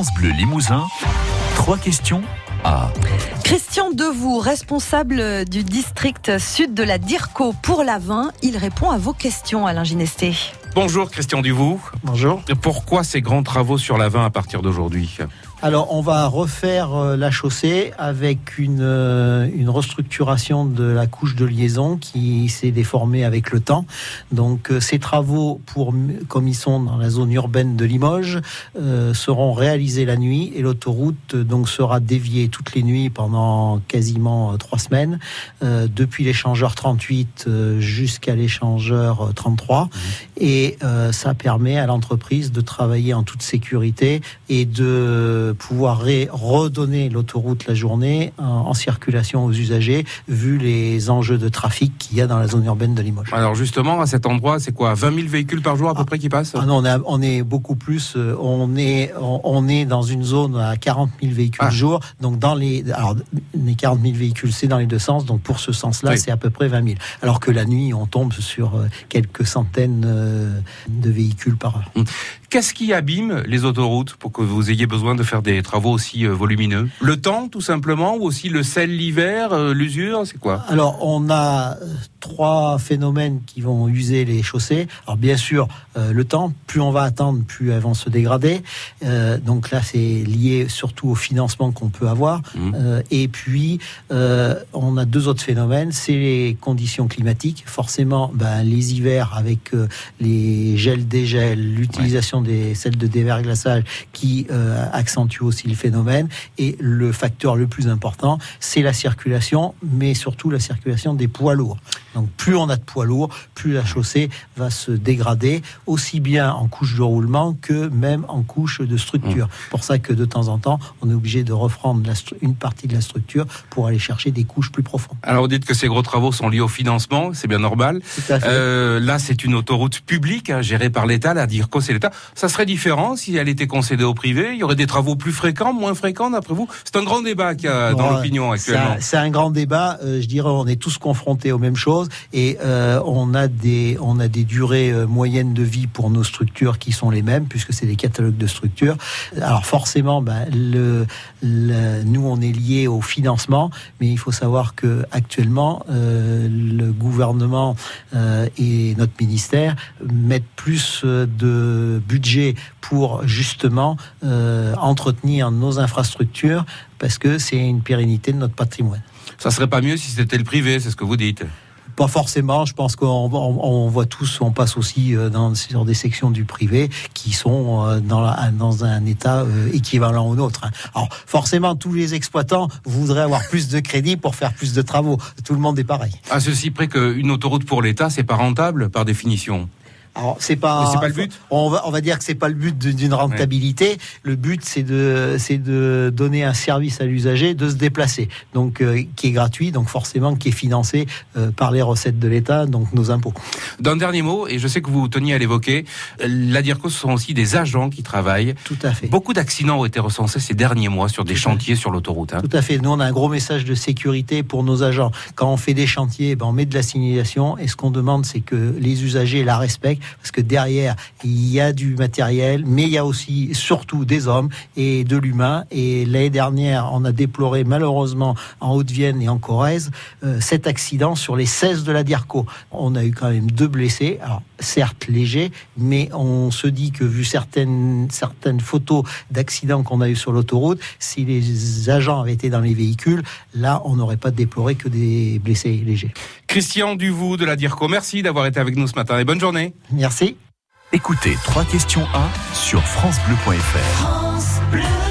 France Bleu Limousin, trois questions à... Christian Devoux, responsable du district sud de la DIRCO pour l'Avin, il répond à vos questions, Alain Ginesté. Bonjour Christian Duvaux. Bonjour. Pourquoi ces grands travaux sur l'Avin à partir d'aujourd'hui? Alors, on va refaire euh, la chaussée avec une, euh, une restructuration de la couche de liaison qui s'est déformée avec le temps. Donc, euh, ces travaux, pour, comme ils sont dans la zone urbaine de Limoges, seront réalisés la nuit et l'autoroute donc sera déviée toutes les nuits pendant quasiment trois semaines, depuis l'échangeur 38 jusqu'à l'échangeur 33. Mmh. Et ça permet à l'entreprise de travailler en toute sécurité et de pouvoir redonner l'autoroute la journée en, circulation aux usagers, vu les enjeux de trafic qu'il y a dans la zone urbaine de Limoges. Alors justement, à cet endroit, c'est quoi 20 000 véhicules par jour à peu près qui passent? Ah non, on, est beaucoup plus. Euh, on est, on, est dans une zone à 40 000 véhicules ah. jour. Donc dans les, alors les 40 000 véhicules, c'est dans les deux sens. Donc pour ce sens-là, c'est à peu près 20 000. Alors que la nuit, on tombe sur euh, quelques centaines euh, de véhicules par heure. Hum. Qu'est-ce qui abîme les autoroutes pour que vous ayez besoin de faire des travaux aussi euh, volumineux Le temps, tout simplement, ou aussi le sel l'hiver, euh, l'usure, c'est quoi? Alors, on a euh, trois phénomènes qui vont user les chaussées. Alors, bien sûr, le temps, plus on va attendre, plus elles vont se dégrader. donc là, c'est lié surtout au financement qu'on peut avoir. Mmh. et puis, on a deux autres phénomènes. C'est les conditions climatiques. Forcément, ben, les hivers avec les gels, dégels, l'utilisation des celles de déverglaçage qui euh, accentue aussi le phénomène. Et le facteur le plus important, c'est la circulation, mais surtout la circulation des poids lourds. Donc plus on a de poids lourds, plus la chaussée va se dégrader, aussi bien en couche de roulement que même en couche de structure. Mmh. Pour ça que de temps en temps, on est obligé de reprendre une partie de la structure pour aller chercher des couches plus profondes. Alors vous dites que ces gros travaux sont liés au financement, c'est bien normal. Euh, là, c'est une autoroute publique hein, gérée par l'État. La DIRCO, c'est l'État. Ça serait différent si elle était concédée au privé. Il y aurait des travaux plus fréquents, moins fréquents, d'après vous? C'est un grand débat qu'il y a dans l'opinion actuellement. C'est un, grand débat. Euh, je dirais, on est tous confrontés aux mêmes choses et euh, on a des on a des durées euh, moyennes de vie pour nos structures qui sont les mêmes puisque c'est des catalogues de structures. Alors forcément, ben, nous on est lié au financement, mais il faut savoir que actuellement euh, le gouvernement et notre ministère mettent plus de budget pour justement entretenir nos infrastructures parce que c'est une pérennité de notre patrimoine. Ça serait pas mieux si c'était le privé, c'est ce que vous dites pas forcément. Je pense qu'on voit tous, on passe aussi euh, dans, sur des sections du privé qui sont euh, dans, dans un état euh, équivalent au nôtre. Hein. Alors forcément, tous les exploitants voudraient avoir plus de crédit pour faire plus de travaux. Tout le monde est pareil. À ceci près qu'une autoroute pour l'État, c'est pas rentable par définition. Alors c'est pas, pas le but? On va, on va dire que c'est pas le but d'une rentabilité. Le but c'est de, c'est de donner un service à l'usager, de se déplacer, donc euh, qui est gratuit, donc forcément qui est financé euh, par les recettes de l'État, donc nos impôts. D'un dernier mot, et je sais que vous teniez à l'évoquer, la DIRCO ce sont aussi des agents qui travaillent. Tout à fait. Beaucoup d'accidents ont été recensés ces derniers mois sur des chantiers sur l'autoroute. Hein. Tout à fait. Nous on a un gros message de sécurité pour nos agents. Quand on fait des chantiers, ben, on met de la signalisation, et ce qu'on demande c'est que les usagers la respectent parce que derrière, il y a du matériel, mais il y a aussi surtout des hommes et de l'humain. Et l'année dernière, on a déploré malheureusement en Haute-Vienne et en Corrèze euh, cet accident sur les 16 de la Diarco. On a eu quand même deux blessés, alors certes légers, mais on se dit que vu certaines, certaines photos d'accidents qu'on a eu sur l'autoroute, si les agents avaient été dans les véhicules, là, on n'aurait pas déploré que des blessés légers. Christian Duvou de la DIRCO, merci d'avoir été avec nous ce matin et bonne journée. Merci. Écoutez trois questions 1 sur FranceBleu.fr. France Bleu.